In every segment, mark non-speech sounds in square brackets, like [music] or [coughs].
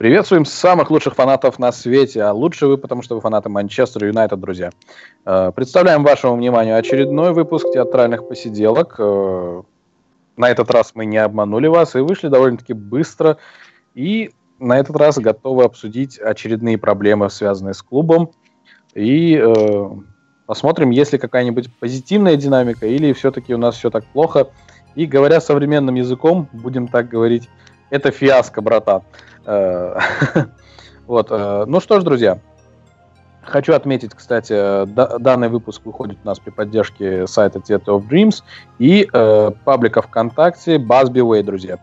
Приветствуем самых лучших фанатов на свете, а лучше вы, потому что вы фанаты Манчестер Юнайтед, друзья. Э, представляем вашему вниманию очередной выпуск театральных посиделок. Э, на этот раз мы не обманули вас и вышли довольно-таки быстро. И на этот раз готовы обсудить очередные проблемы, связанные с клубом. И э, посмотрим, есть ли какая-нибудь позитивная динамика или все-таки у нас все так плохо. И говоря современным языком, будем так говорить, это фиаско, брата. Э, [laughs] вот. Э, ну что ж, друзья, Хочу отметить, кстати, данный выпуск выходит у нас при поддержке сайта Theater of Dreams и э, паблика ВКонтакте Busby Way, друзья.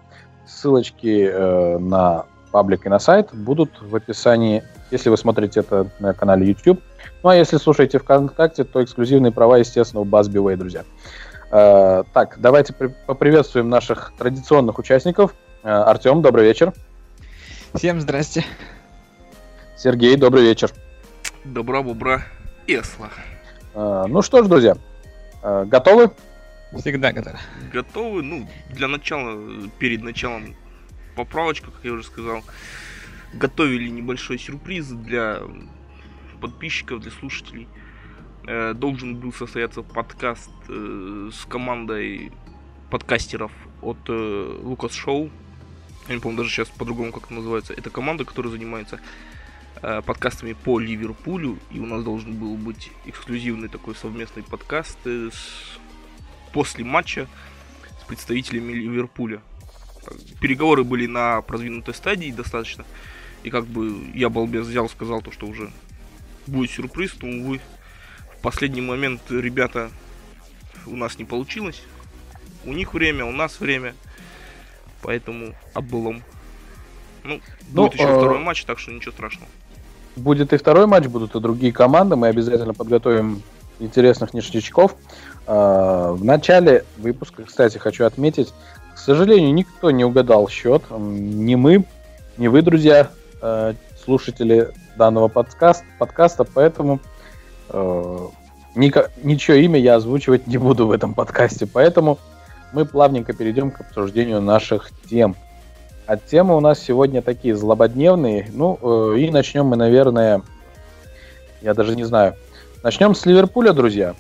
Ссылочки на паблик и на сайт будут в описании, если вы смотрите это на канале YouTube. Ну а если слушаете ВКонтакте, то эксклюзивные права, естественно, у Busby Way, друзья. Так, давайте при- поприветствуем наших традиционных участников. Э, Артем, добрый вечер. Всем здрасте. Сергей, добрый вечер. Добра, бобра, Эсла. А, ну что ж, друзья, а, готовы? Всегда готовы. Готовы, ну, для начала, перед началом поправочка, как я уже сказал, готовили небольшой сюрприз для подписчиков, для слушателей. Э, должен был состояться подкаст э, с командой подкастеров от Лукас э, Шоу, я не помню даже сейчас по-другому как это называется, это команда, которая занимается э, подкастами по Ливерпулю, и у нас должен был быть эксклюзивный такой совместный подкаст э, с... после матча с представителями Ливерпуля. Переговоры были на продвинутой стадии достаточно, и как бы я балбес взял, сказал то, что уже будет сюрприз, то увы, в последний момент ребята у нас не получилось. У них время, у нас время – Поэтому облом. Ну, ну, будет еще э... второй матч, так что ничего страшного. Будет и второй матч, будут и другие команды. Мы обязательно подготовим интересных ништячков. Э, в начале выпуска, кстати, хочу отметить, к сожалению, никто не угадал счет. Ни мы, ни вы, друзья, э, слушатели данного подкаст, подкаста, поэтому э, ничего имя я озвучивать не буду в этом подкасте. Поэтому мы плавненько перейдем к обсуждению наших тем. А темы у нас сегодня такие злободневные. Ну, э, и начнем мы, наверное, я даже не знаю. Начнем с Ливерпуля, друзья.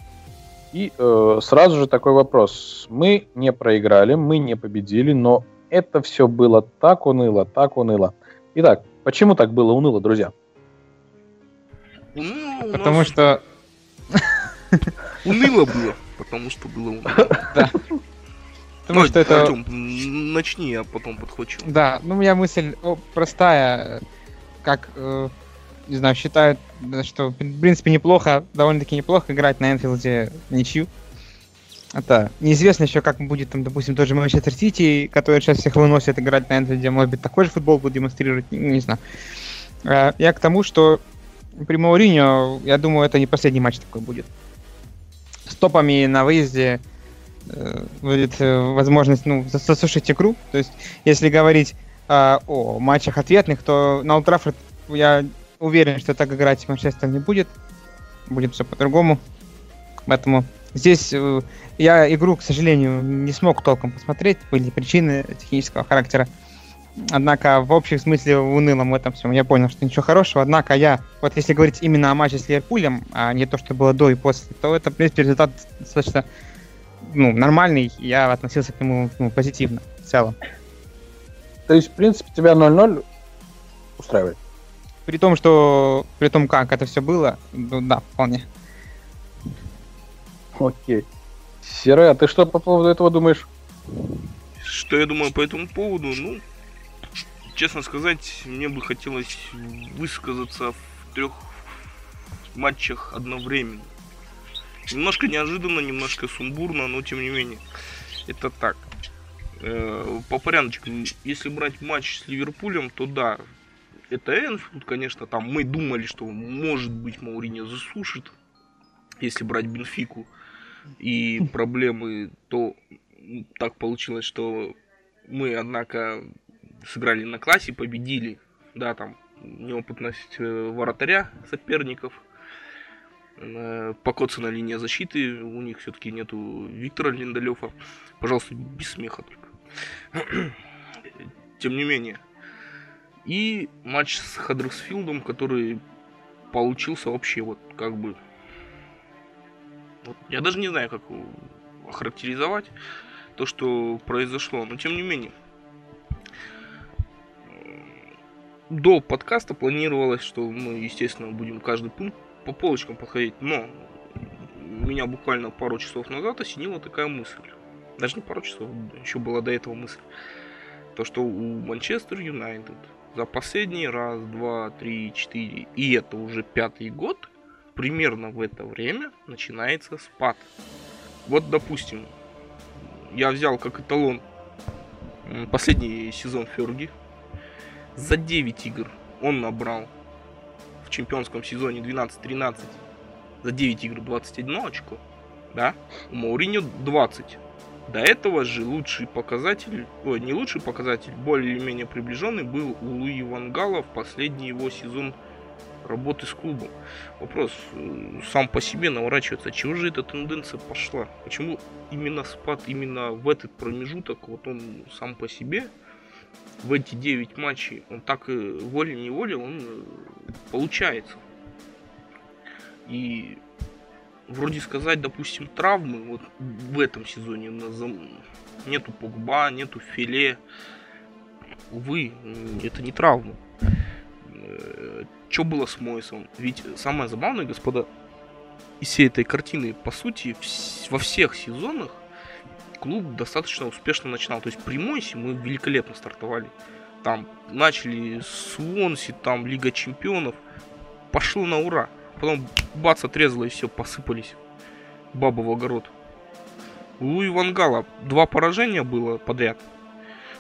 И э, сразу же такой вопрос. Мы не проиграли, мы не победили, но это все было так уныло, так уныло. Итак, почему так было уныло, друзья? Ну, потому что... [laughs] Уныло было, потому что было уныло. Потому ну, что это... Артем, начни, я потом подхвачу. Да, ну у меня мысль о, простая, как, э, не знаю, считают, что в принципе неплохо, довольно-таки неплохо играть на Энфилде ничью. Это неизвестно еще, как будет, там, допустим, тот же Манчестер Сити, который сейчас всех выносит играть на Энфилде, может быть, такой же футбол будет демонстрировать, не, не знаю. Э, я к тому, что при Мауриньо, я думаю, это не последний матч такой будет. С топами на выезде будет э, возможность ну, засушить игру. То есть, если говорить э, о матчах ответных, то на Ултрафорд я уверен, что так играть Манчестер не будет. Будет все по-другому. Поэтому здесь э, я игру, к сожалению, не смог толком посмотреть. Были причины технического характера. Однако в общем смысле в унылом этом всем я понял, что ничего хорошего. Однако я, вот если говорить именно о матче с Ливерпулем, а не то, что было до и после, то это, в принципе, результат достаточно ну, нормальный, я относился к нему ну, позитивно в целом. То есть, в принципе, тебя 0-0 устраивает? При том, что... При том, как это все было, ну да, вполне. Окей. Серый, а ты что по поводу этого думаешь? Что я думаю по этому поводу? Ну, честно сказать, мне бы хотелось высказаться в трех матчах одновременно. Немножко неожиданно, немножко сумбурно, но тем не менее. Это так. Э, по порядочку, если брать матч с Ливерпулем, то да, это Энфилд, конечно, там мы думали, что может быть Мауриньо засушит, если брать Бенфику и проблемы, то так получилось, что мы, однако, сыграли на классе, победили, да, там неопытность э, вратаря соперников – покоцана линия защиты, у них все-таки нету Виктора Линдалева. Пожалуйста, без смеха только. Тем не менее, И матч с Хаддерсфилдом, который получился вообще вот как бы... Вот, я даже не знаю, как охарактеризовать то, что произошло. Но тем не менее, до подкаста планировалось, что мы, естественно, будем каждый пункт по полочкам подходить, но меня буквально пару часов назад осенила такая мысль. Даже не пару часов, еще была до этого мысль. То, что у Манчестер Юнайтед за последний раз, два, три, четыре, и это уже пятый год, примерно в это время начинается спад. Вот, допустим, я взял как эталон последний сезон Ферги. За 9 игр он набрал в чемпионском сезоне 12-13 за 9 игр 21 очко. Да? У Мауриньо 20. До этого же лучший показатель, ой, не лучший показатель, более или менее приближенный был у Луи Вангала в последний его сезон работы с клубом. Вопрос э, сам по себе наворачивается. Чего же эта тенденция пошла? Почему именно спад именно в этот промежуток, вот он сам по себе, в эти 9 матчей, он так волей-неволей он э, получается. И вроде сказать, допустим, травмы вот в этом сезоне нету Погба, нету Филе. Увы, это не травмы. Э, Что было с Мойсом? Ведь самое забавное, господа, из всей этой картины, по сути, во всех сезонах клуб достаточно успешно начинал. То есть при Мойсе мы великолепно стартовали. Там начали с Вонси, там Лига Чемпионов. Пошло на ура. Потом бац, отрезало и все, посыпались. Баба в огород. У Луи Вангала два поражения было подряд.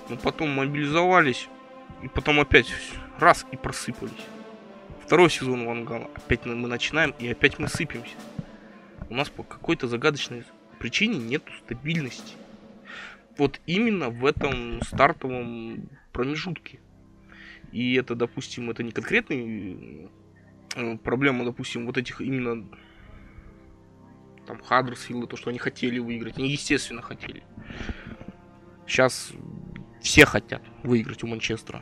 Но потом мобилизовались. И потом опять раз и просыпались. Второй сезон Вангала. Опять мы начинаем и опять мы сыпемся. У нас по какой-то загадочной причине нету стабильности. Вот именно в этом стартовом промежутке. И это, допустим, это не конкретный Э, проблема, допустим, вот этих именно там Хаддерсфилда, то, что они хотели выиграть, они естественно хотели. Сейчас все хотят выиграть у Манчестера.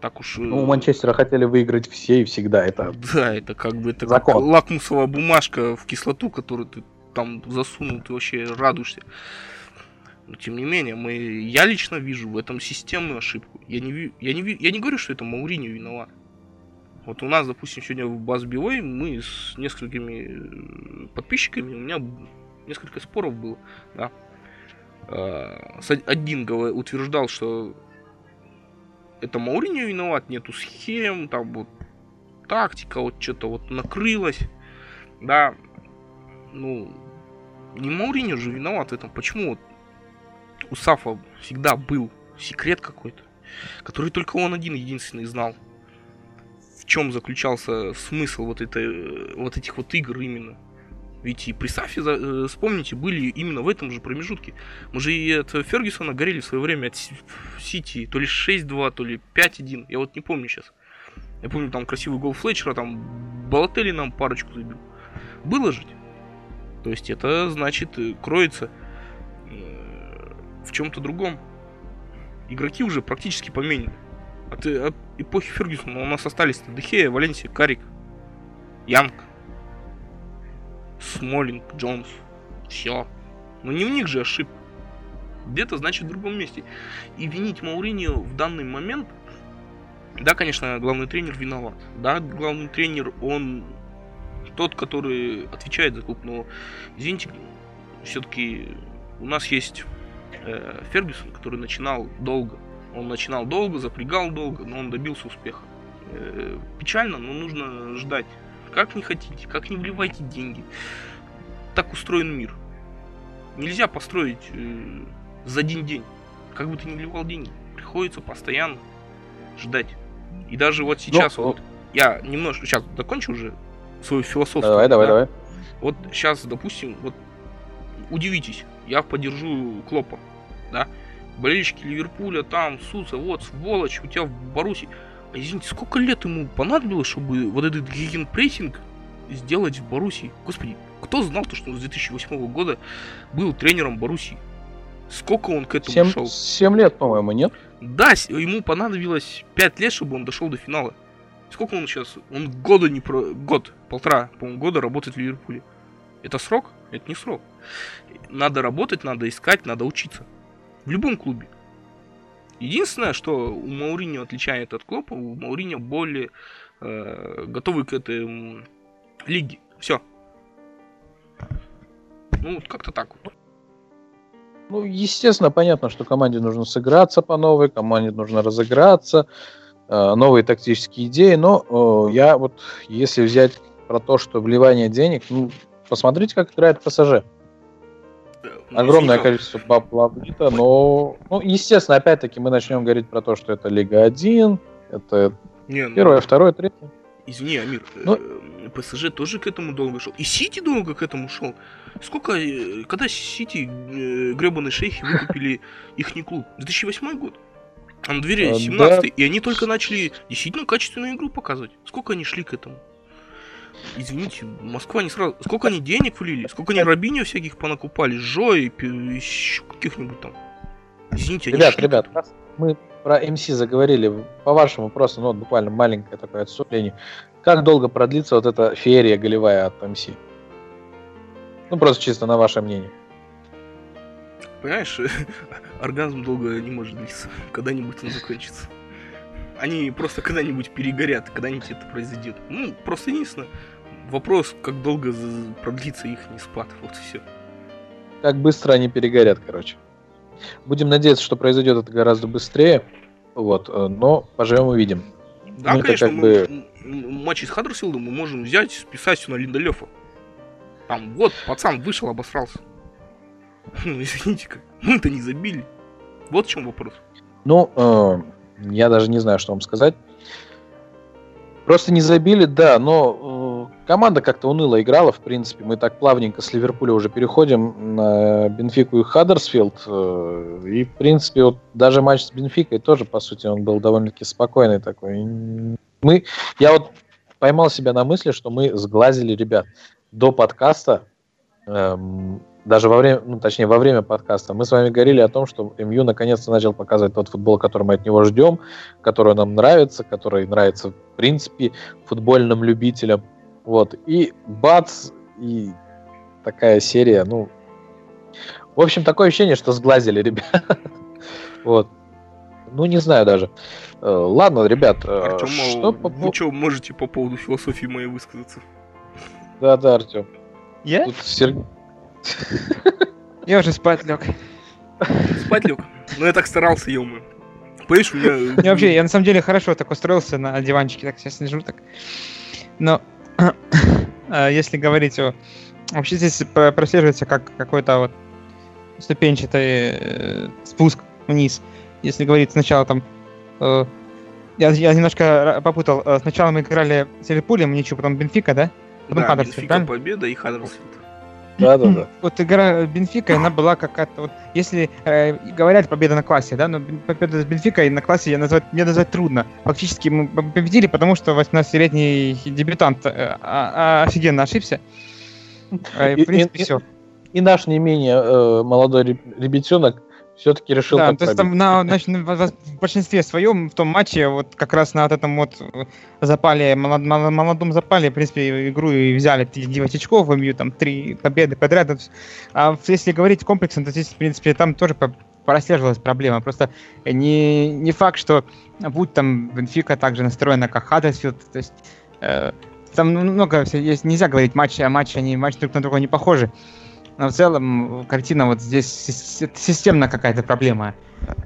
Так уж... Э, ну, у Манчестера хотели выиграть все и всегда. Это да, это как бы это Закон. Как лакмусовая бумажка в кислоту, которую ты там засунул, ты вообще радуешься. Но тем не менее, мы, я лично вижу в этом системную ошибку. Я не, я не, я не говорю, что это Мауриньо виноват. Вот у нас, допустим, сегодня в Базбивой мы с несколькими э, подписчиками, у меня несколько споров было, да. А, один утверждал, что это Мауриньо виноват, нету схем, там вот тактика вот что-то вот накрылась, да. Ну, не Мауриньо же виноват в этом. Почему вот у Сафа всегда был секрет какой-то, который только он один единственный знал в чем заключался смысл вот, этой, вот этих вот игр именно. Ведь и при Сафе, э, вспомните, были именно в этом же промежутке. Мы же и от Фергюсона горели в свое время от Сити то ли 6-2, то ли 5-1. Я вот не помню сейчас. Я помню там красивый гол Флетчера, там Балатели нам парочку забил. Было же. То есть это значит э, кроется э, в чем-то другом. Игроки уже практически поменены. От, от эпохи Фергюсона у нас остались Дехея, Валенсия, Карик, Янг, Смолинг, Джонс. Все. Но не в них же ошибка. Где-то, значит, в другом месте. И винить Мауриньо в данный момент... Да, конечно, главный тренер виноват. Да, главный тренер, он тот, который отвечает за клуб. Но, извините, все-таки у нас есть э, Фергюсон, который начинал долго. Он начинал долго, запрягал долго, но он добился успеха. Э, печально, но нужно ждать. Как не хотите, как не вливайте деньги. Так устроен мир. Нельзя построить э, за один день. Как бы ты ни вливал деньги. Приходится постоянно ждать. И даже вот сейчас ну, вот ну. я немножко сейчас закончу уже свою философию. Давай, давай, да? давай. Вот сейчас, допустим, вот удивитесь, я поддержу Клопа, да, болельщики Ливерпуля там ссутся, вот, сволочь, у тебя в Баруси. А извините, сколько лет ему понадобилось, чтобы вот этот гигенпрессинг сделать в Баруси? Господи, кто знал то, что он с 2008 года был тренером Баруси? Сколько он к этому 7, шел? 7 лет, по-моему, нет? Да, ему понадобилось 5 лет, чтобы он дошел до финала. Сколько он сейчас? Он года не про... Год, полтора, по-моему, года работает в Ливерпуле. Это срок? Это не срок. Надо работать, надо искать, надо учиться. В любом клубе. Единственное, что у Мауриньо отличает от Клопа, у Мауриньо более э, готовы к этой м, лиге. Все. Ну, вот как-то так вот. Ну, естественно, понятно, что команде нужно сыграться по новой, команде нужно разыграться, э, новые тактические идеи, но э, я вот, если взять про то, что вливание денег, ну, посмотрите, как играет ПСЖ. Огромное Никак. количество бабла влито, но, ну, естественно, опять-таки мы начнем говорить про то, что это Лига 1, это Не, ну, первое, второе, третье. Извини, Амир, Ну- э, ПСЖ тоже к этому долго шел. И Сити долго к этому шел. Сколько, э, когда Сити, э, гребаные шейхи, выкупили их клуб? 2008 год? А на двери Э, 17 и они только начали действительно качественную игру показывать. Сколько они шли к этому? Извините, Москва не сразу... Сколько они денег влили? Сколько они Робинho всяких понакупали? Жо и еще каких-нибудь там? Извините, они Ребят, шли ребят, мы про МС заговорили, по-вашему, просто, ну, вот буквально маленькое такое отступление. Как долго продлится вот эта феерия голевая от МС? Ну, просто чисто на ваше мнение. Понимаешь, [laughs] оргазм долго не может длиться. Когда-нибудь он закончится. Они просто когда-нибудь перегорят, когда-нибудь это произойдет. Ну, просто единственное, вопрос, как долго продлится их не спад. Вот и все. Как быстро они перегорят, короче. Будем надеяться, что произойдет это гораздо быстрее. Вот, э, но поживем увидим. Да, Ну, конечно, как мы, бы- матчи с Хаддерсфилдом мы можем взять, списать все на Линдолефа. Там, вот, пацан вышел, обосрался. [laughs] Ну, извините-ка, мы-то не забили. Вот в чем вопрос. Ну, э, я даже не знаю, что вам сказать. Просто не забили, да, но э, команда как-то уныло играла, в принципе. Мы так плавненько с Ливерпуля уже переходим на Бенфику и Хаддерсфилд. э, и, в принципе, вот даже матч с Бенфикой тоже, по сути, он был довольно-таки спокойный такой. Мы, я вот поймал себя на мысли, что мы сглазили ребят до подкаста. эм, даже во время, ну, точнее, во время подкаста мы с вами говорили о том, что МЮ наконец-то начал показывать тот футбол, который мы от него ждем, который нам нравится, который нравится, в принципе, футбольным любителям. Вот. И бац, и такая серия, ну... В общем, такое ощущение, что сглазили [laughs] ребят. Вот. Ну, не знаю даже. Э, Ладно, ребят, э, Артем, что по вы что можете по поводу философии моей высказаться? Да-да, Артем. Я? Тут Сер- Я уже спать лег. Спать лег. Ну я так старался, ё Понимаешь, у меня... Не, вообще, я на самом деле хорошо так устроился на диванчике, так сейчас лежу так. Но а, если говорить о... Вообще здесь про- прослеживается как какой-то вот ступенчатый э, спуск вниз. Если говорить сначала там... э, я, я немножко попутал. Э, Сначала мы играли с Ливерпулем, ничего, потом Бенфика, да? Потом Да, Бенфика правильно? победа и Хаддерсфилд. Да-да-да. Вот игра Бенфика, она была какая-то вот, если э, говорят победа на классе, да, но победа с Бенфикой на классе я назвать, мне назвать трудно. Фактически мы победили, потому что 18-летний дебютант э, а- офигенно ошибся. Э, И- В принципе, и- все. И наш не менее э, молодой реб- ребятенок все-таки решил Да, то есть там на, значит, в большинстве своем в том матче вот как раз на вот этом вот э, запале, молод- молодом запале, в принципе, игру и взяли 9 очков, МЮ там три победы подряд. А если говорить комплексно, то здесь, в принципе, там тоже прослеживалась проблема. Просто не, не факт, что будь там Бенфика также настроена, как Хаддерсфилд, то есть э, там ну, много есть, нельзя говорить матчи, а матчи, они матчи друг на друга не похожи. Но в целом картина вот здесь сис- системно какая-то проблема.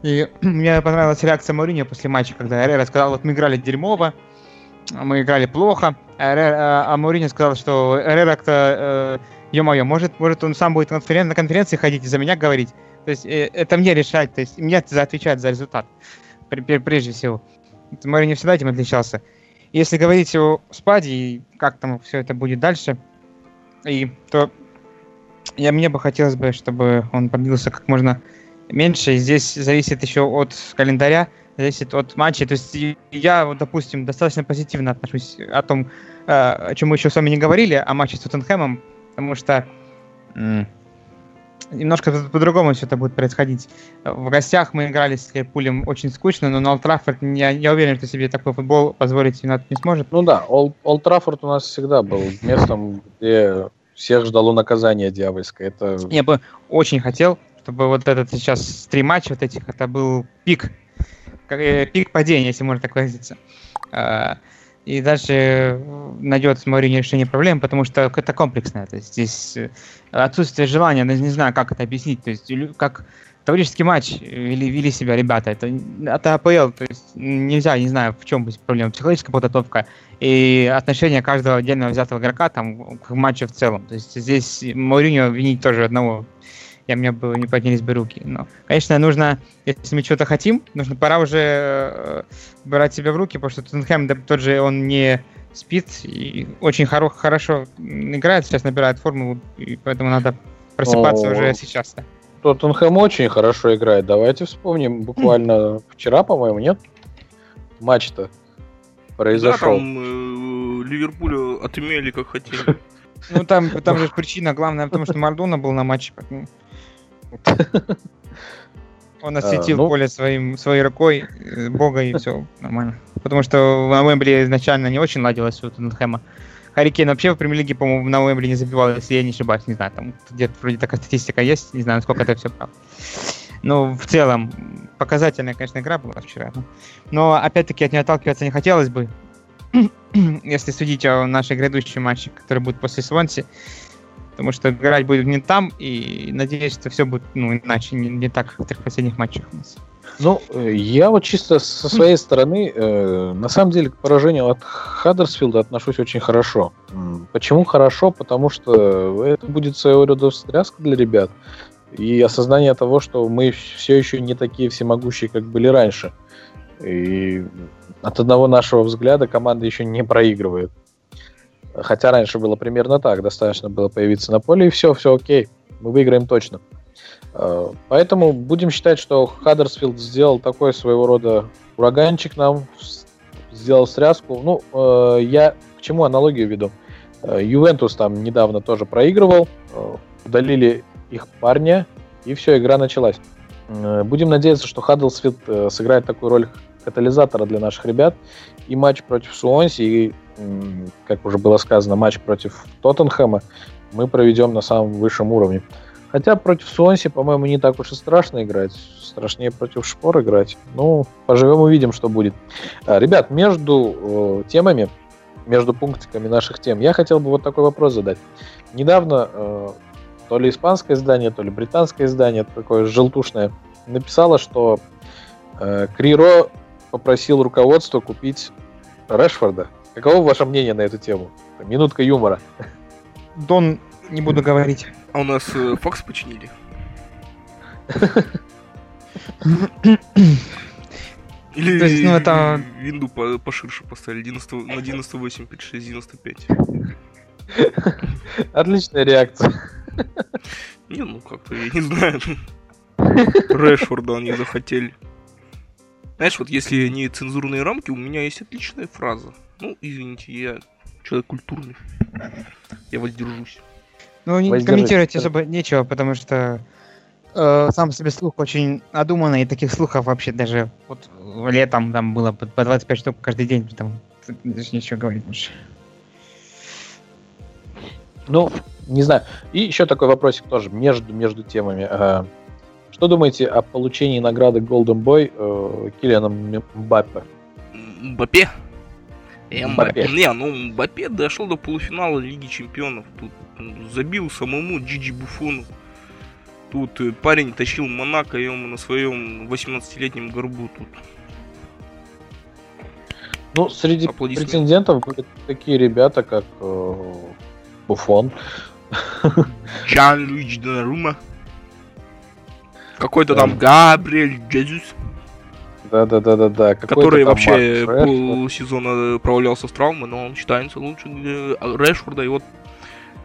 И [clears throat] мне понравилась реакция Мауриньо после матча, когда Эррера сказал, вот мы играли дерьмово, мы играли плохо, а, а а Мауриньо сказал, что Эррера-то, э, ё-моё, может, может он сам будет на конференции ходить и за меня говорить. То есть э, это мне решать, то есть мне за отвечать за результат, пр- пр- прежде всего. Мауриньо всегда этим отличался. Если говорить о Спаде и как там все это будет дальше, и то я, мне бы хотелось бы, чтобы он продлился как можно меньше. Здесь зависит еще от календаря, зависит от матча. То есть я, вот, допустим, достаточно позитивно отношусь о том, э, о чем мы еще с вами не говорили, о матче с Тоттенхэмом, потому что немножко по-другому все это будет происходить. В гостях мы играли с Ливерпулем очень скучно, но на Олд Траффорд я, я уверен, что себе такой футбол позволить Юнайтед не сможет. Ну да, Олд Траффорд у нас всегда был местом, где всех ждало наказание дьявольское. Это... Я бы очень хотел, чтобы вот этот сейчас три матча вот этих, это был пик, э, пик падения, если можно так выразиться. А, и дальше найдет Маурини решение проблем, потому что это комплексное. То есть здесь э, отсутствие желания, не знаю, как это объяснить. То есть как товарищеский матч вели, вели себя ребята. Это, это АПЛ, то есть нельзя, не знаю, в чем проблема. Психологическая подготовка и отношение каждого отдельного взятого игрока там, к матчу в целом. То есть здесь Мауриньо винить тоже одного я мне бы не поднялись бы руки. Но, конечно, нужно, если мы что-то хотим, нужно пора уже э, брать себя в руки, потому что Тоттенхэм, да, тот же, он не спит и очень хоро- хорошо играет, сейчас набирает форму, и поэтому надо просыпаться О, уже сейчас. Да. Тоттенхэм очень хорошо играет. Давайте вспомним, буквально вчера, по-моему, нет? Матч-то произошел. Да, там э, Ливерпулю отымели как хотели. [laughs] Ну там, там же причина главная, потому что Мардона был на матче. Он осветил а, ну... поле своим, своей рукой, э, бога, и все нормально. Потому что на Уэмбли изначально не очень ладилось у Тоттенхэма. Харри вообще в премьер-лиге, по-моему, на Уэмбли не забивал, если я не ошибаюсь, не знаю, там где-то вроде такая статистика есть, не знаю, насколько это все правда. Но в целом, показательная, конечно, игра была вчера. Но, опять-таки, от нее отталкиваться не хотелось бы. [clears throat] если судить о нашей грядущей матче, который будет после Свонси, потому что играть будет не там, и надеюсь, что все будет ну, иначе, не, не так, как в трех последних матчах у нас. Ну, э, я вот чисто со своей стороны, э, на самом деле, к поражению от Хаддерсфилда отношусь очень хорошо. Почему хорошо? Потому что это будет своего рода встряска для ребят и осознание того, что мы все еще не такие всемогущие, как были раньше. И от одного нашего взгляда команда еще не проигрывает. Хотя раньше было примерно так. Достаточно было появиться на поле, и все, все окей. Мы выиграем точно. Поэтому будем считать, что Хаддерсфилд сделал такой своего рода ураганчик нам, сделал стряску. Ну, э, я к чему аналогию веду? Э, Ювентус там недавно тоже проигрывал, удалили их парня, и все, игра началась. Будем надеяться, что Хаддерсфилд сыграет такую роль катализатора для наших ребят. И матч против Суонси, и, как уже было сказано, матч против Тоттенхэма мы проведем на самом высшем уровне. Хотя против Суонси, по-моему, не так уж и страшно играть. Страшнее против Шпор играть. Ну, поживем увидим, что будет. А, ребят, между э, темами, между пунктиками наших тем, я хотел бы вот такой вопрос задать. Недавно э, то ли испанское издание, то ли британское издание, такое желтушное, написало, что э, Криро попросил руководство купить Решфорда. Каково ваше мнение на эту тему? Минутка юмора. Дон, не буду говорить. А у нас э, Фокс починили. Или То есть, ну, это... винду по поширше поставили 90, на 98, 56, 95. Отличная реакция. Не, ну как-то, я не знаю. Решфорда они захотели. Знаешь, вот если не цензурные рамки, у меня есть отличная фраза. Ну, извините, я человек культурный. Я воздержусь. Ну, не комментировать особо нечего, потому что э, сам себе слух очень одуманный, и таких слухов вообще даже вот летом там было по 25 штук каждый день, там даже нечего говорить больше. Ну, не знаю. И еще такой вопросик тоже между, между темами. Э, что думаете о получении награды Golden Boy э, Киллианом Мбаппе? Мбаппе? Мбаппе. Не, ну Мбаппе дошел до полуфинала Лиги Чемпионов. Тут забил самому Джиджи Буфону. Тут э, парень тащил Монако ему на своем 18-летнем горбу тут. Ну, среди претендентов были такие ребята, как э, Буфон. Джан Луич Донарума. Какой-то там Габриэль Джезус. Да-да-да-да-да. Который вообще полсезона провалялся с травмой, но он считается лучше Решфорда. И вот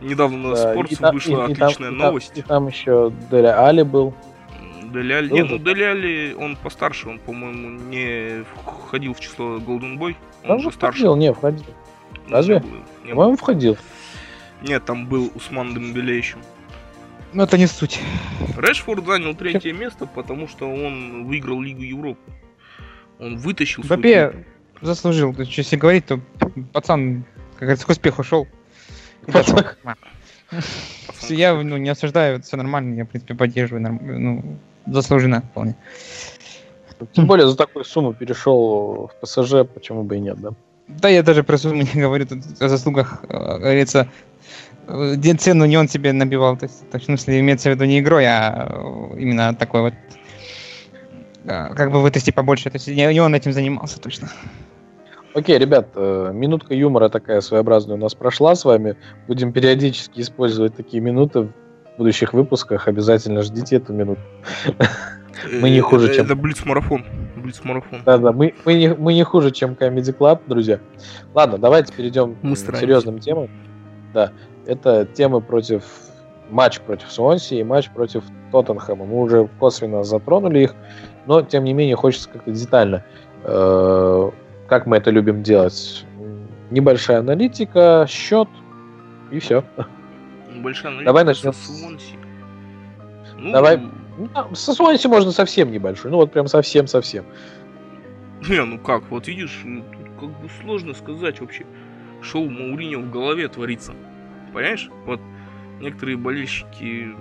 недавно на да, Спортс вышла и, отличная и там, новость. И там еще Деля Али был. Деля Али. Не, ну Деля Али, он постарше, он, по-моему, не входил в число Golden Boy. Он, он же старше. Входил, не, входил. Разве? По-моему, входил. Нет, там был Усман Дембеле еще. Но это не суть. Решфорд занял третье место, потому что он выиграл Лигу Европы. Он вытащил клуб. заслужил. То есть, если говорить, то пацан, как говорится, к успеху шел. Пацан. Я ну, не осуждаю, все нормально, я, в принципе, поддерживаю. норм- Ну, заслуженно вполне. Тем более за такую сумму перешел в ПСЖ, почему бы и нет, да? Да, я даже про сумму не говорю, тут о заслугах, э, говорится, э, цену не он себе набивал, то есть, в смысле, имеется в виду не игрой, а э, именно такой вот, как бы вытащить побольше, то есть не, не он этим занимался точно. Окей, ребят, э, минутка юмора такая своеобразная у нас прошла с вами. Будем периодически использовать такие минуты в будущих выпусках. Обязательно ждите эту минуту. Мы не Э, хуже, это- чем- Это Блиц-марафон. Блиц-марафон. Да-да, мы, мы, не, мы не хуже, чем Comedy Club, друзья. Ладно, давайте перейдем Мы к серьезным темам. Да, это темы против матч против Суонси и матч против Тоттенхэма. Мы уже косвенно затронули их, но тем не менее хочется как-то детально, э, как мы это любим делать. Небольшая аналитика, счет и все. Большая аналитика Давай начнем с-. Ну, Давай. Со Суонси можно совсем небольшой, ну вот прям совсем-совсем. Не, ну как, вот видишь, э, тут как бы сложно сказать вообще, что у Мауриньо в голове творится. Понимаешь? Вот некоторые болельщики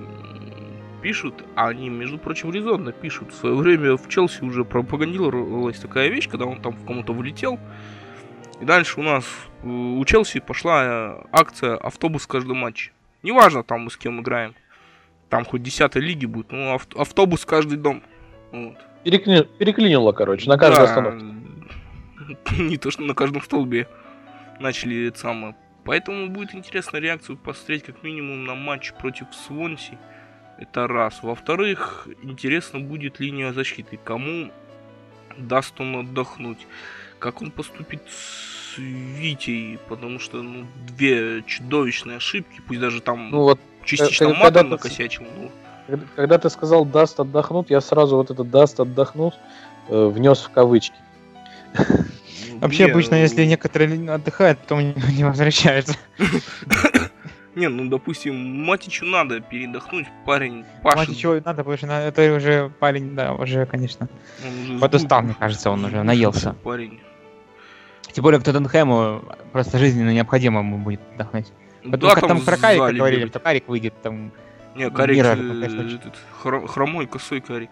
пишут, а они, между прочим, резонно пишут. В свое время в Челси уже пропагандировалась такая вещь, когда он там в кому-то влетел. И дальше у нас э, у Челси пошла э, акция «Автобус в каждом матче». Неважно там мы с кем играем. Там хоть 10 лиги будет, ну ав- автобус каждый дом. Вот. Перекли- Переклинило, короче, на каждой Да, остановке. [laughs] Не то, что на каждом столбе начали это самое. Поэтому будет интересно реакцию посмотреть как минимум на матч против Свонси. Это раз. Во-вторых, интересно будет линия защиты. Кому даст он отдохнуть. Как он поступит с Витей. Потому что ну, две чудовищные ошибки. Пусть даже там Ну вот частично когда- матом когда ты- накосячил. ну, Когда, когда ты сказал даст отдохнут, я сразу вот это даст отдохнут э, внес в кавычки. ну, Вообще, блин, обычно, ну, если некоторые отдыхают, потом [laughs] не возвращаются. [laughs] Не, ну допустим, Матичу надо передохнуть, парень Паша. Мать, чего надо, потому что на- это уже парень, да, уже, конечно. он уже Подустал, мне кажется, он уже наелся. Парень. Тем более к Тоттенхэму просто жизненно необходимо ему будет отдохнуть. Да, Потому как там в про Карика зале говорили, что Карик выйдет там Не, Карик, пока что. этот, хро- хромой, косой Карик.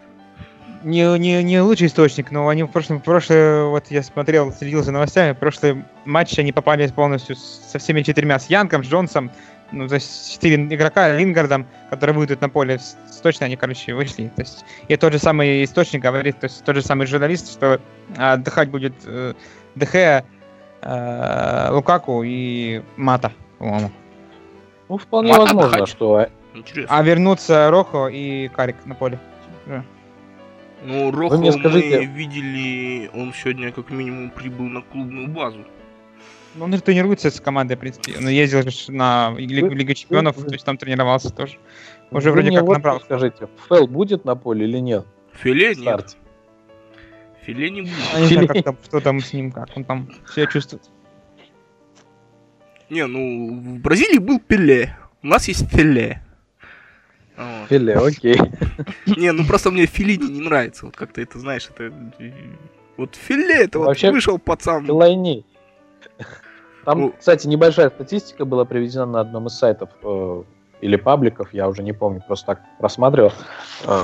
не, не, не лучший источник, но они в прошлом, в прошлое, вот я смотрел, следил за новостями, в прошлый матч они попали полностью со всеми четырьмя, с Янком, с Джонсом, ну, то есть четыре игрока, Лингардом, которые выйдут на поле, точно они, короче, вышли. То есть, и тот же самый источник говорит, то есть тот же самый журналист, что а, отдыхать будет э, ДХ, э, Лукаку и Мата, по-моему. Ну, вполне Мат возможно, отдыхать. что э, Интересно. А вернутся Рохо и Карик на поле. Ну, Рохо мне мы скажите- видели, он сегодня как минимум прибыл на клубную базу. Ну, он же тренируется с командой, в принципе. Он ездил же на Ли- Вы- Лигу Чемпионов, то есть там тренировался тоже. Уже вы вроде как вот набрал. Скажите, Фэл будет на поле или нет? Филе нет. Филе не будет. Я не знаю, как там, что там с ним, как он там себя чувствует. Не, ну, в Бразилии был Пеле. У нас есть Филе. Вот. Филе, окей. [laughs] Не, ну просто мне Филини не нравится. Вот как ты это знаешь, это... Вот Филе, это вот Вообще, вышел пацан. Филайни. Там, Ну. кстати, небольшая статистика была приведена на одном из сайтов э, или пабликов, я уже не помню, просто так просматривал. Э,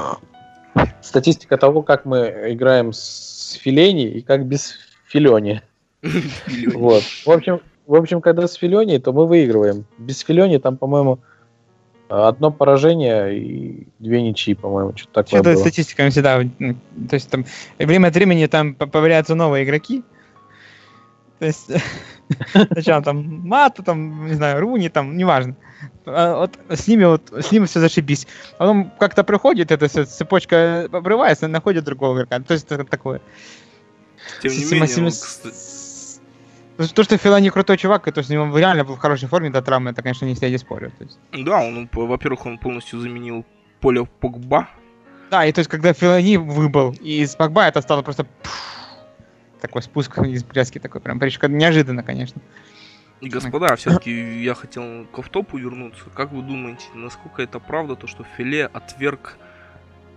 статистика того, как мы играем с Филени и как без Филени. Филе. Вот. В общем, в общем, когда с Филени, то мы выигрываем. Без Филени там, по-моему, одно поражение и две ничьи, по-моему, что-то такое Что-то было. статистиками всегда, то есть там время от времени там по- появляются новые игроки. То есть [laughs] [laughs] сначала там Мата, там, не знаю, Руни, там, неважно. А вот с ними вот, с ними все зашибись. А Потом как-то проходит эта вся цепочка, обрывается, находит другого игрока. То есть это такое. Тем не менее, То, что Филани крутой чувак, и то, что он реально был в хорошей форме до травмы, это, конечно, не все не спорю. Есть. Да, он, во-первых, он полностью заменил поле Погба. Да, и то есть, когда Филани выбыл, из Погба это стало просто пф, такой спуск [laughs] из пляски такой, прям неожиданно, конечно. И, господа, все-таки я хотел к автопу вернуться. Как вы думаете, насколько это правда, то, что Филе отверг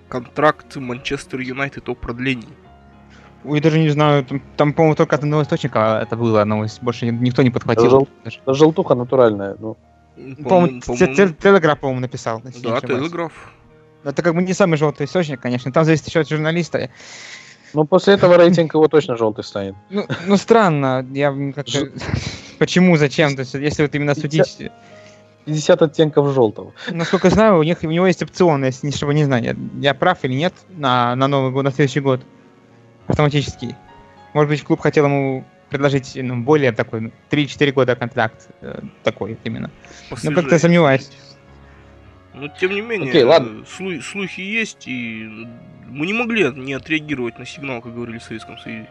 контракт Манчестер Юнайтед о продлении? Ой, даже не знаю, там, там по-моему, только от одного источника это была новость, больше никто не подхватил. Жел- даже. Это желтуха натуральная. Ну, По-моему, те- Телеграф, по-моему, написал. Да. Телеграф. Это как бы не самый желтый источник, конечно. Там зависит еще от журналиста. Ну, после этого [laughs] рейтинг его точно желтый станет. Ну, ну странно, я как-то... Ж- [laughs] Почему, зачем? То есть, если вот именно судить... 50 оттенков желтого. Насколько знаю, у них у него есть опцион, если чтобы не знаю, я, я прав или нет, на, на Новый год, на следующий год. Автоматический. Может быть, клуб хотел ему предложить ну, более такой, ну, 3-4 года контракт э, такой именно. Ну, как-то сомневаюсь. Но тем не менее, Окей, ладно. слу- слухи есть, и мы не могли не отреагировать на сигнал, как говорили в Советском Союзе.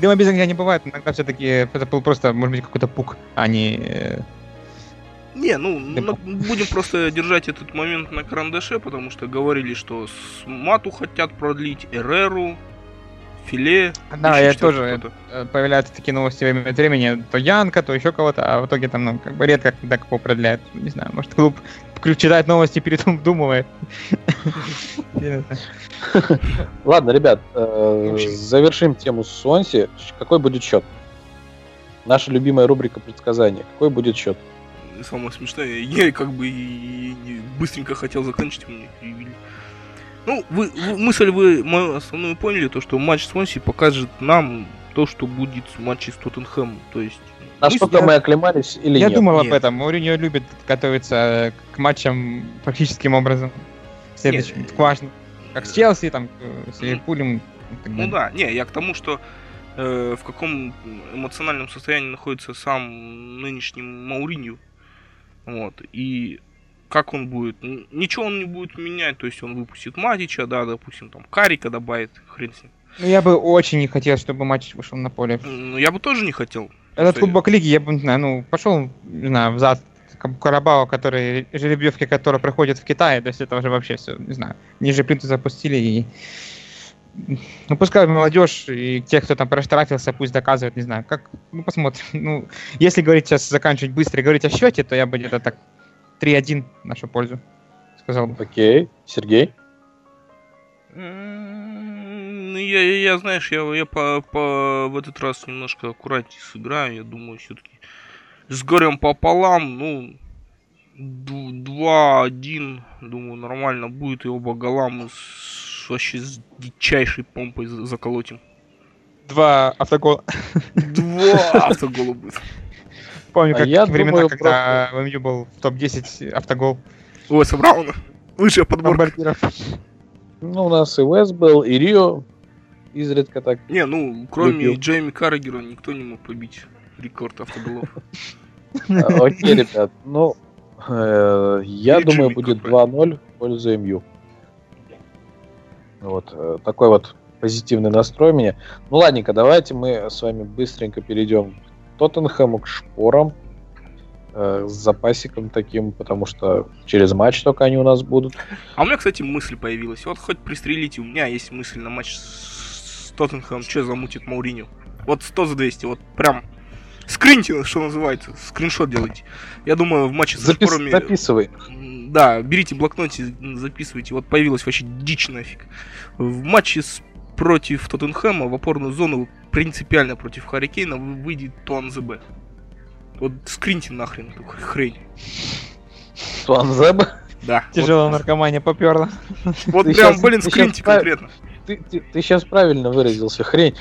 Дыма без огня не бывает, иногда все-таки это был просто, может быть, какой-то пук, а не... э, Не, ну, на- будем просто держать этот момент на карандаше, потому что говорили, что с Мату хотят продлить, Эреру, Филе. Да, я тоже э, появляются такие новости время от времени, то Янка, то еще кого-то, а в итоге там, ну, как бы редко когда кого продляют. Не знаю, может, клуб читает новости, [laughs] не знаю. [laughs] Ладно, ребят, э, завершим тему с Сонси. Какой будет счет? Наша любимая рубрика предсказания. Какой будет счет? Самое смешное, я как бы быстренько хотел закончить, меня перебили. Ну, вы, вы- мысль вы мою основную поняли, то, что матч с Сонси покажет нам то, что будет в матче с Тоттенхэмом. То есть... Насколько я- мы оклемались или Я нет? думал об Нет. этом. Мауриньо любит готовиться к матчам практическим образом. Следующим, Нет. к важным. Как с Челси, там, с Ливерпулем. Ну да, не, я к тому, что э, в каком эмоциональном состоянии находится сам нынешний Мауринью. Вот. И как он будет. Ничего он не будет менять, то есть он выпустит Матича, да, допустим, там Карика добавит, хрен с ним. Ну, я бы очень не хотел, чтобы матч вышел на поле. Ну, я бы тоже не хотел. Этот Кубок Лиги, я бы, не знаю, ну, пошел, не знаю, в зад Карабао, который, жеребьевки которого проходят в Китае, то есть это уже вообще все, не знаю, ниже плинтуса запустили и ну, пускай молодежь и те, кто там проштрафился, пусть доказывают, не знаю, как, ну, посмотрим. [laughs] Ну, если говорить сейчас, заканчивать быстро и говорить о счете, то я бы где-то так 3-1 в нашу пользу сказал бы. Окей. Сергей? Ну, я, я, знаешь, я, я по, по, в этот раз немножко аккуратнее сыграю. Я думаю, все-таки с горем пополам, ну, д- 2-1, думаю, нормально будет. И оба гола мы с- вообще с дичайшей помпой за- заколотим. Два автогола. Два автогола будет. Помню, А как я времена, думаю, когда в МЮ был в топ-10 автогол Ой, Брауна. Лучшая подборка. бомбардиров. Ну, у нас и Уэс был, и Рио изредка так. Не, ну, кроме Любил. Джейми Каррагера никто не мог побить рекорд автоголов. А, Окей, ребят, ну, э, я думаю, будет как правильно. 2-0 в пользу МЮ. Вот, э, такой вот позитивный настрой у меня. Ну, ладненько, давайте мы с вами быстренько перейдем к Тоттенхэму, к шпорам, э, с запасиком таким, потому что через матч только они у нас будут. А у меня, кстати, мысль появилась. Вот хоть пристрелите, у меня есть мысль на матч с Тоттенхэмом, что замутит Мауриню. Вот 100 за 200, вот прям скриньте, что называется, скриншот делайте. Я думаю, в матче с Запис- шпорами... Записывай. Да, берите блокноте, записывайте. Вот появилась вообще дичь нафиг. В матче с против Тоттенхэма в опорную зону принципиально против Харикейна вы- выйдет Туан ЗБ. Вот скриньте нахрен эту хрень. Туанзеб. Да. Тяжелая наркомания поперла. Вот, вот Ты прям, щас- блин, скриньте прав- конкретно. Ты, ты, ты сейчас правильно выразился, хрень.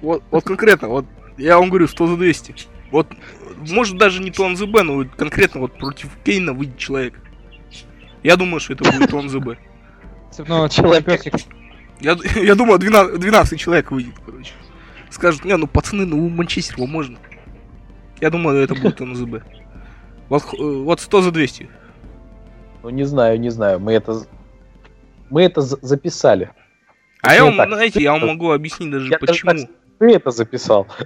Вот, вот конкретно, вот я вам говорю, 100 за 200. Вот, может даже не Туан ЗБ, но вот конкретно вот против Кейна выйдет человек. Я думаю, что это будет Туан ЗБ. Цепного Человек. Я, [laughs] я думаю, 12, 12 человек выйдет, короче. Скажут, не, ну пацаны, ну у Манчестера можно. Я думаю, это будет Туан ЗБ. Вот, э, вот 100 за 200. Ну, не знаю, не знаю. Мы это, мы это за- записали. А я вам, так, знаете, я вам могу объяснить даже Я даже почему. так- Ты это записал. [laughs]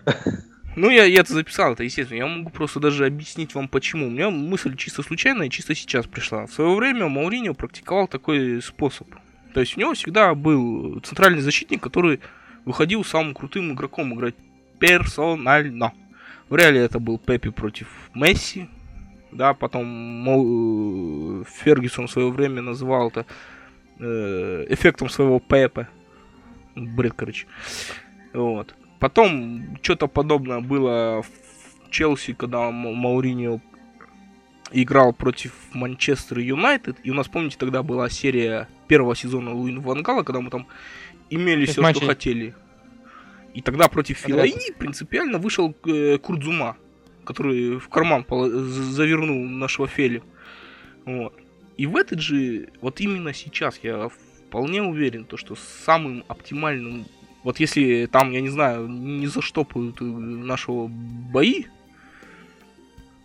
Ну, я, я это записал, это естественно. Я могу просто даже объяснить вам почему. У меня мысль чисто случайная, чисто сейчас пришла. В свое время Мауриньо практиковал такой способ. То есть у него всегда был центральный защитник, который выходил самым крутым игроком играть персонально. В реале это был Пеппи против Месси. Да, потом мол, э, Фергюсон в свое время называл это э, эффектом своего Пеппа. Бред, короче. Вот. Потом что-то подобное было в Челси, когда Мауриньо играл против Манчестер Юнайтед. И у нас, помните, тогда была серия первого сезона Луин Вангала, когда мы там имели все, что хотели. И тогда против Филаини принципиально вышел э, Курдзума, который в карман завернул нашего Фели. Вот. И в этот же, вот именно сейчас я вполне уверен, то, что самым оптимальным, вот если там, я не знаю, не заштопают э, нашего бои,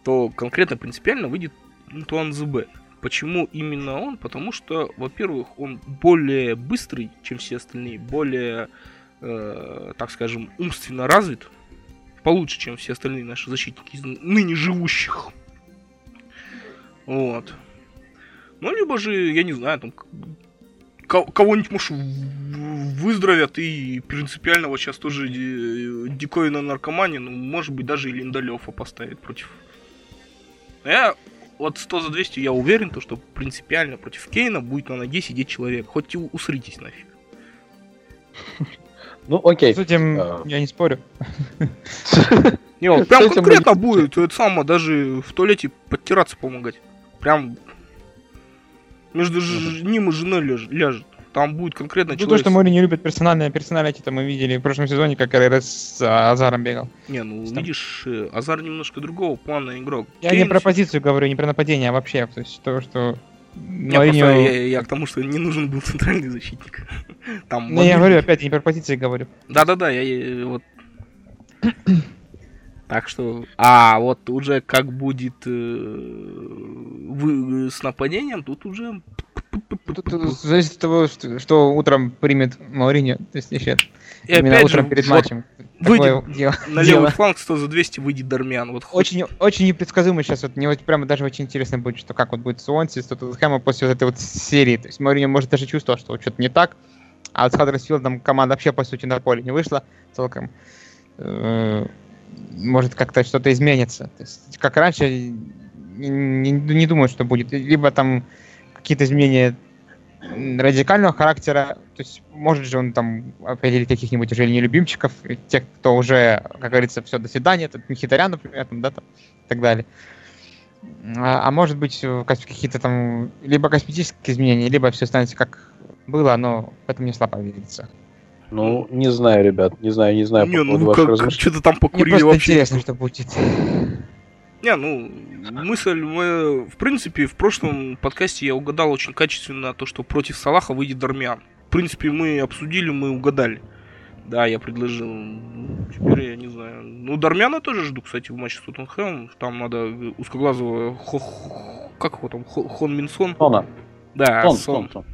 то конкретно принципиально выйдет Антуан ЗБ. Почему именно он? Потому что, во-первых, он более быстрый, чем все остальные, более, э, так скажем, умственно развит, получше, чем все остальные наши защитники из ныне живущих. Вот. Ну, либо же, я не знаю, там кого-нибудь, может, выздоровят и принципиально вот сейчас тоже диковина наркомания, ну, может быть, даже и Линдалёфа поставит против я вот 100 за 200 я уверен, то, что принципиально против Кейна будет на ноге сидеть человек. Хоть и усритесь нафиг. [laughs] Ну, окей. С этим uh... я не спорю. Не, он [laughs] прям конкретно будет, это самое, даже в туалете подтираться помогать. Прям между ним и женой ляжет. Там будет конкретно ну, человек... то, что Мори не любит персональное, персональное, это мы видели в прошлом сезоне, как РРС с а, Азаром бегал. Не, ну, Там. видишь, э, Азар немножко другого плана игрок. Я Кейн... не про позицию говорю, не про нападение, а вообще. То есть то, что... Я, Мариньо... просто, я, я к тому, что не нужен был [laughs] центральный защитник. Там ну, я говорю, опять, не про позиции говорю. Да-да-да, я, я вот... Так что, а вот уже как будет э, вы, с нападением, тут уже Тут зависит от того, что, что утром примет Мауриньо, то есть еще и именно опять утром же, перед вот матчем. Выйдет дело, на дело. левый фланг 100 за 200 выйдет Дармиан. Вот очень, очень непредсказуемо сейчас. Вот, мне вот прямо даже очень интересно будет, что как вот будет с Уонси, с Тоттенхэма после вот этой вот серии. То есть Мауриньо может даже чувствовал, что вот что-то не так, а вот с Хаддерсфилдом команда вообще, по сути, на поле не вышла целиком. Может, как-то что-то изменится. То есть, как раньше, не, не, думаю, что будет. Либо там какие-то изменения радикального характера, то есть может же он там определить каких-нибудь уже нелюбимчиков, тех, кто уже, как говорится, все, до свидания, это Мхитарян, например, там, да, там, и так далее. А, а может быть какие-то там либо косметические изменения, либо все останется как было, но в этом не слабо верится. Ну, не знаю, ребят, не знаю, не знаю. Не, ну как, что-то там покурили Мне вообще. интересно, что будет. Не, ну, мысль, мы, в принципе, в прошлом подкасте я угадал очень качественно то, что против Салаха выйдет Дармян. В принципе, мы обсудили, мы угадали. Да, я предложил. Теперь я не знаю. Ну, Дармяна тоже жду, кстати, в матче с Тоттенхэмом. Там надо узкоглазого... Хо... Как его там? Хон Минсон? Сона. Да, Сон. Сон. Сон.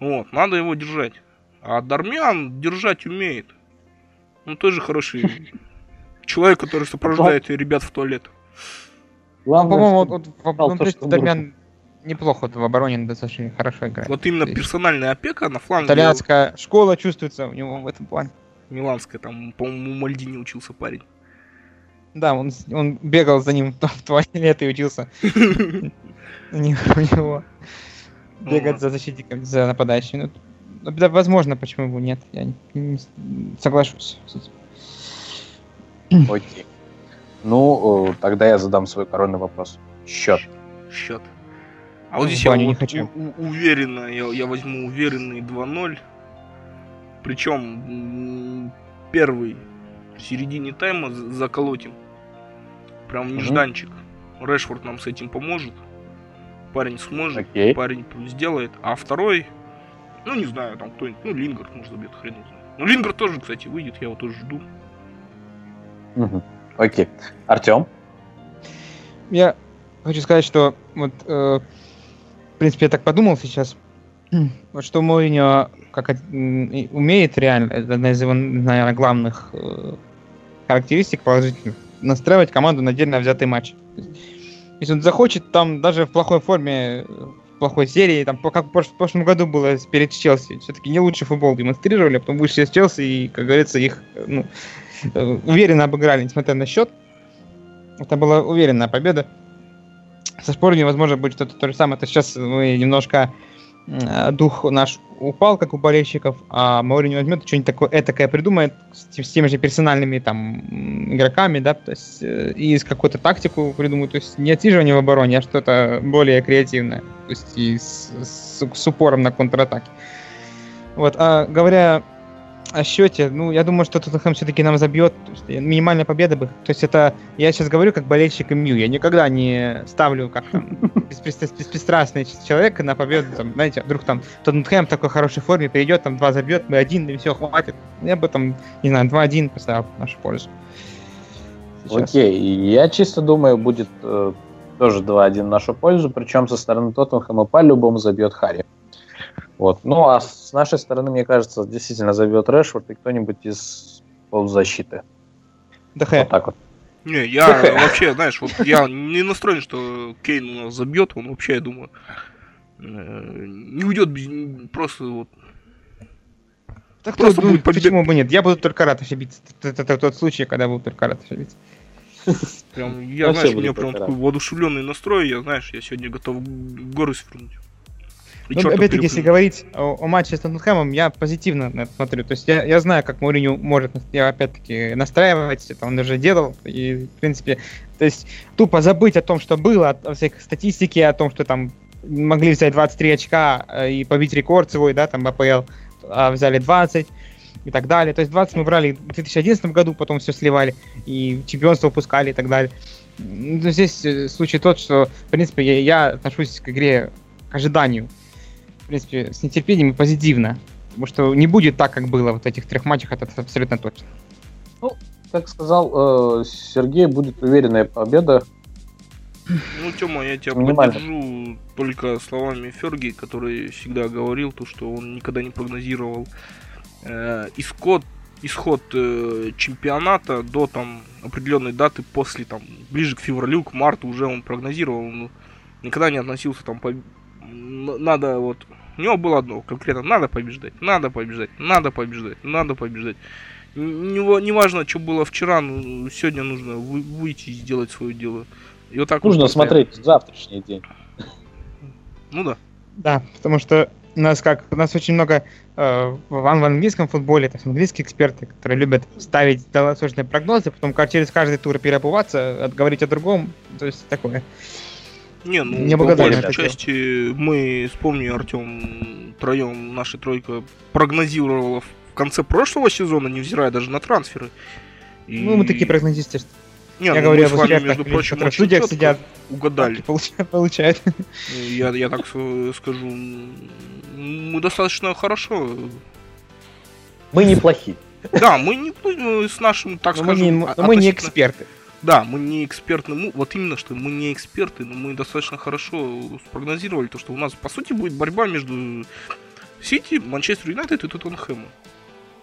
Вот, надо его держать. А Дармян держать умеет. Он тоже хороший человек, который сопровождает ребят в туалет. Главное, по-моему, вот, вот, в, он, то, Дармян неплохо вот, в обороне достаточно хорошо играет. Вот именно персональная опека на фланге. Итальянская школа чувствуется у него в этом плане. Миланская, там, по-моему, у Мальдини учился парень. Да, он, он бегал за ним [laughs] в туалет и учился. [laughs] У него бегать за защитником, за нападающим. Ну, да, возможно, почему бы нет. Я не соглашусь с этим. Окей. Ну, тогда я задам свой коронный вопрос. Счет. Счет. А вот здесь я не вот хочу. У- уверенно, я, я возьму уверенный 2-0. Причем первый в середине тайма заколотим. Прям нежданчик. Угу. Решфорд нам с этим поможет. Парень сможет, Окей. парень сделает. А второй, ну не знаю, там кто-нибудь, ну Лингард может забьет, хрен знаю. Ну Лингард тоже, кстати, выйдет, я его тоже жду. Угу. Окей. Артем? Я хочу сказать, что вот, э, в принципе, я так подумал сейчас, [clears throat] вот что Мourinho как умеет реально, это одна из его, наверное, главных э, характеристик положительных, настраивать команду на отдельно взятый матч. Если он захочет, там даже в плохой форме, в плохой серии, там, как в прошлом году было перед Челси, все-таки не лучший футбол демонстрировали, а потом вышли с Челси и, как говорится, их, ну, э, уверенно обыграли, несмотря на счет. Это была уверенная победа. Со Шпорами, возможно, будет что-то то же самое. То сейчас мы немножко Э, дух наш упал, как у болельщиков, а Мауриньо возьмет что-нибудь такое этакое придумает с, с теми же персональными там игроками, да, то есть э, и с какую-то тактику придумают, то есть не отсиживание в обороне, а что-то более креативное, то есть и с, с, с упором на контратаке. Вот, а говоря о счете, ну, я думаю, что Тоттенхэм все-таки нам забьет. Минимальная победа бы. То есть это, я сейчас говорю как болельщик МЮ. Я никогда не ставлю как там [laughs] беспристрастный человек на победу. Там, знаете, вдруг там Тоттенхэм в такой хорошей форме перейдет, там два забьет, мы один, и все, хватит. Я бы там, не знаю, 2-1 поставил в нашу пользу. Сейчас. Окей, я чисто думаю, будет э, тоже 2-1 в нашу пользу, причем со стороны Тоттенхэма по-любому забьет Харри. Вот. Ну, а с нашей стороны, мне кажется, действительно забьет Решфорд и кто-нибудь из полузащиты. ДХ. Вот так вот. Не, я вообще, знаешь, вот я не настроен, что Кейн у нас забьет, он вообще, я думаю, э, не уйдет без, просто вот так просто ну, будет побед... почему бы нет? Я буду только рад ошибиться. Это, это, тот случай, когда я буду только рад ошибиться. Прям, [laughs] я, знаешь, у меня прям такой воодушевленный настрой, я, знаешь, я сегодня готов горы свернуть. Ну, опять-таки, если говорить о, о матче с Тоттенхэмом, я позитивно на это смотрю. То есть я, я знаю, как Мourinho может, я опять-таки, настраивать, это он уже делал. И, в принципе, то есть тупо забыть о том, что было, о, о всякой статистике, о том, что там могли взять 23 очка э, и побить рекорд свой, да, там АПЛ, а взяли 20 и так далее. То есть 20 мы брали в 2011 году, потом все сливали, и чемпионство упускали и так далее. Но здесь э, случай тот, что, в принципе, я, я отношусь к игре к ожиданию принципе, с нетерпением и позитивно. Потому что не будет так, как было в этих трех матчах, это абсолютно точно. Ну, как сказал э, Сергей, будет уверенная победа. Ну, Тёма, я тебя поддержу только словами Ферги, который всегда говорил, то, что он никогда не прогнозировал э, исход, исход э, чемпионата до там определенной даты после там ближе к февралю, к марту уже он прогнозировал, ну, никогда не относился там по надо вот у него было одно конкретно, надо побеждать, надо побеждать, надо побеждать, надо побеждать. Не, не важно, что было вчера, ну, сегодня нужно вы, выйти и сделать свое дело. И вот так нужно вот смотреть завтрашний день. Ну да. Да, потому что у нас как у нас очень много э, в, в английском футболе, то есть английские эксперты, которые любят ставить долгосрочные прогнозы, потом через каждый тур переобуваться, говорить о другом, то есть такое. Не, ну, не по большей части мы, вспомни, Артем, троем наша тройка прогнозировала в конце прошлого сезона, невзирая даже на трансферы. И... Ну, мы такие прогнозисты. Не, я ну, говорю, мы с вами, между прочим, в студиях сидят. Угадали. [laughs] Получают. Я, я так скажу, мы достаточно хорошо. Мы неплохие. Да, мы не с нашим, так но скажем. Мы не, мы не эксперты. Да, мы не эксперты, ну, вот именно, что мы не эксперты, но мы достаточно хорошо спрогнозировали то, что у нас, по сути, будет борьба между Сити, Манчестер Юнайтед и Тоттенхэмом.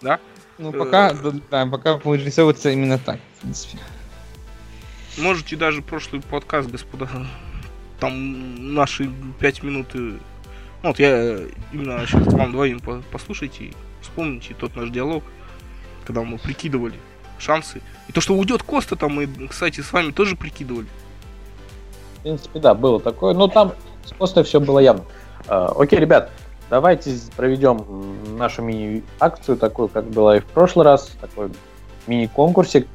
Да? Ну, пока, э, да, пока будет рисовываться именно так, в принципе. Можете даже прошлый подкаст, господа, там наши пять минут... Ну, вот я именно сейчас вам двоим послушайте, вспомните тот наш диалог, когда мы прикидывали, шансы. И то, что уйдет Коста, там мы, кстати, с вами тоже прикидывали. В принципе, да, было такое. Но там с Костой все было явно. А, окей, ребят, давайте проведем нашу мини-акцию, такую, как была и в прошлый раз, такой мини-конкурсик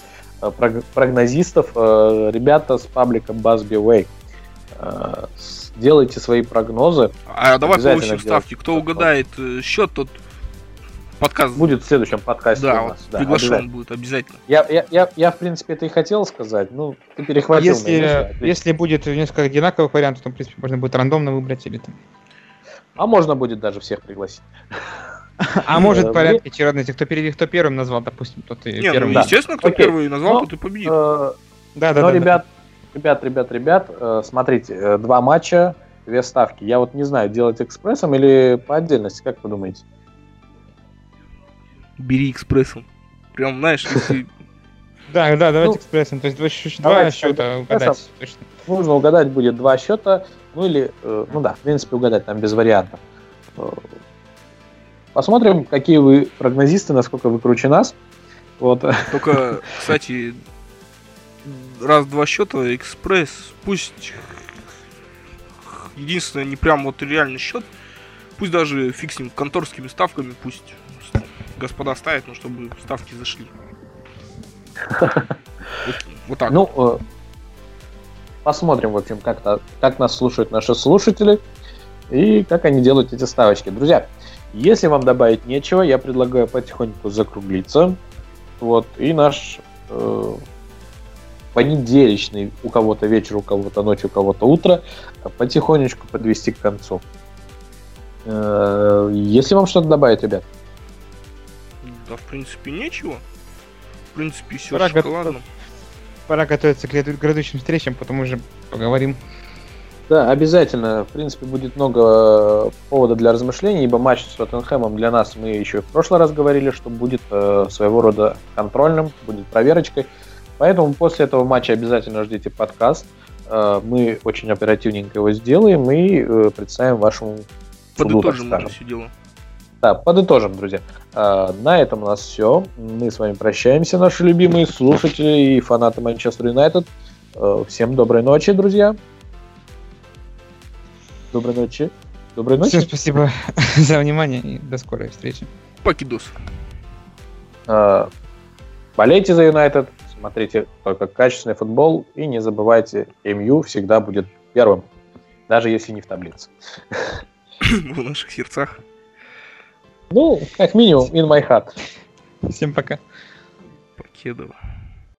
а, прогнозистов. А, ребята с паблика Busby Way. Делайте свои прогнозы. А давай получим ставки. Кто угадает э, счет, тот подкаст будет в следующем подкасте да, у нас. Да, приглашен обязательно. будет обязательно. Я, я, я, я, в принципе, это и хотел сказать. Ну, ты перехватил если, меня. Если будет несколько одинаковых вариантов, то, в принципе, можно будет рандомно выбрать или там. А можно будет даже всех пригласить. А может в порядке очередности, кто, перед, кто первым назвал, допустим, тот и Не, первым. ну, естественно, кто первый назвал, тот и победит. Э, да, да, Но, ребят, ребят, ребят, ребят, э, смотрите, э, два матча, две ставки. Я вот не знаю, делать экспрессом или по отдельности, как вы думаете? Бери экспрессом. Прям, знаешь, если... [laughs] Да, да, давайте ну, экспрессом. То есть два, счета угадать. Точно. Нужно угадать будет два счета. Ну или, э, ну да, в принципе, угадать там без вариантов. Э, посмотрим, какие вы прогнозисты, насколько вы круче нас. Вот. Только, [laughs] кстати, раз-два счета, экспресс, пусть единственное, не прям вот реальный счет, пусть даже фиг с ним конторскими ставками, пусть господа ставят, но чтобы ставки зашли. Вот, так. Ну, э, посмотрим, в общем, как нас слушают наши слушатели и как они делают эти ставочки. Друзья, если вам добавить нечего, я предлагаю потихоньку закруглиться. Вот, и наш э, понедельничный у кого-то вечер, у кого-то ночь, у кого-то утро э, потихонечку подвести к концу. Э, Если вам что-то добавить, ребят? Да, в принципе, нечего. В принципе, все Пора шоколадно. Пора готовиться к гряду- грядущим встречам, потом уже поговорим. Да, обязательно. В принципе, будет много э, повода для размышлений, ибо матч с Тоттенхэмом для нас, мы еще и в прошлый раз говорили, что будет э, своего рода контрольным, будет проверочкой. Поэтому после этого матча обязательно ждите подкаст. Э, мы очень оперативненько его сделаем и э, представим вашему суду, Подытожим это скажем. все дело. Да, подытожим, друзья. А, На этом у нас все. Мы с вами прощаемся, наши любимые слушатели и фанаты Манчестер Юнайтед. Э, Всем доброй ночи, друзья. Доброй ночи. Доброй ночи. Всем спасибо [laughs] за внимание и до скорой встречи. Покидос. Э, Болейте за Юнайтед, смотрите только качественный футбол и не забывайте, МЮ всегда будет первым, даже если не в таблице. [coughs] В наших сердцах. Ну, как минимум, in my heart. Всем пока. Покедово.